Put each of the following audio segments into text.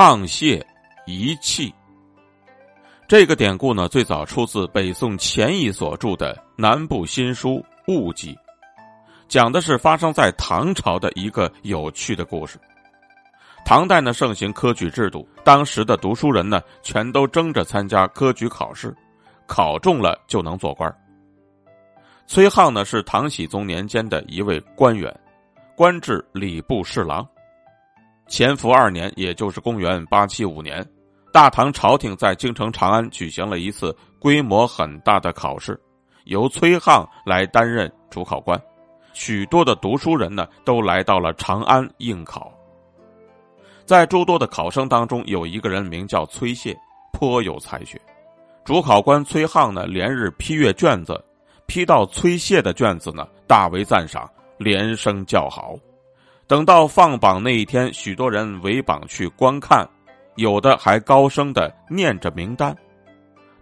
沆瀣一气。这个典故呢，最早出自北宋钱乙所著的《南部新书物记》，讲的是发生在唐朝的一个有趣的故事。唐代呢盛行科举制度，当时的读书人呢全都争着参加科举考试，考中了就能做官。崔沆呢是唐僖宗年间的一位官员，官至礼部侍郎。乾伏二年，也就是公元八七五年。大唐朝廷在京城长安举行了一次规模很大的考试，由崔沆来担任主考官。许多的读书人呢，都来到了长安应考。在诸多的考生当中，有一个人名叫崔谢，颇有才学。主考官崔沆呢，连日批阅卷子，批到崔谢的卷子呢，大为赞赏，连声叫好。等到放榜那一天，许多人围榜去观看。有的还高声的念着名单，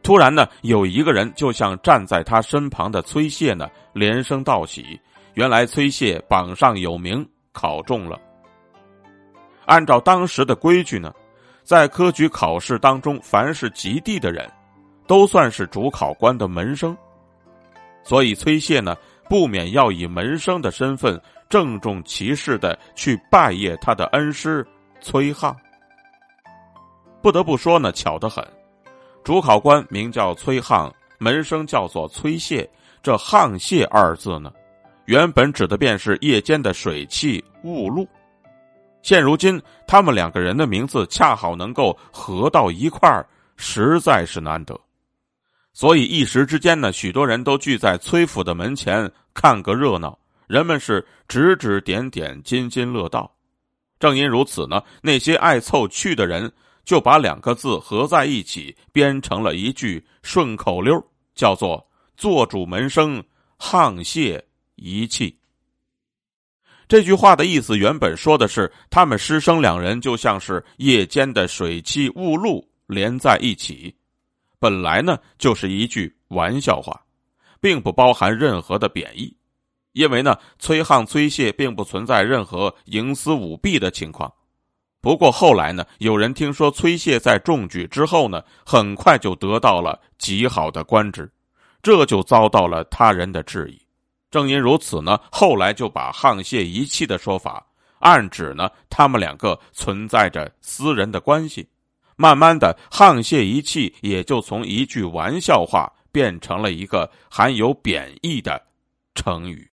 突然呢，有一个人就向站在他身旁的崔谢呢连声道喜。原来崔谢榜上有名，考中了。按照当时的规矩呢，在科举考试当中，凡是及第的人，都算是主考官的门生，所以崔谢呢不免要以门生的身份郑重其事的去拜谒他的恩师崔沆。不得不说呢，巧得很。主考官名叫崔沆，门生叫做崔谢。这“沆瀣”二字呢，原本指的便是夜间的水汽雾露。现如今，他们两个人的名字恰好能够合到一块儿，实在是难得。所以一时之间呢，许多人都聚在崔府的门前看个热闹。人们是指指点点，津津乐道。正因如此呢，那些爱凑趣的人。就把两个字合在一起，编成了一句顺口溜，叫做“做主门生，沆瀣一气”。这句话的意思原本说的是，他们师生两人就像是夜间的水汽雾露连在一起，本来呢就是一句玩笑话，并不包含任何的贬义，因为呢，崔沆、崔谢并不存在任何营私舞弊的情况。不过后来呢，有人听说崔谢在中举之后呢，很快就得到了极好的官职，这就遭到了他人的质疑。正因如此呢，后来就把沆瀣一气的说法，暗指呢他们两个存在着私人的关系。慢慢的，沆瀣一气也就从一句玩笑话变成了一个含有贬义的成语。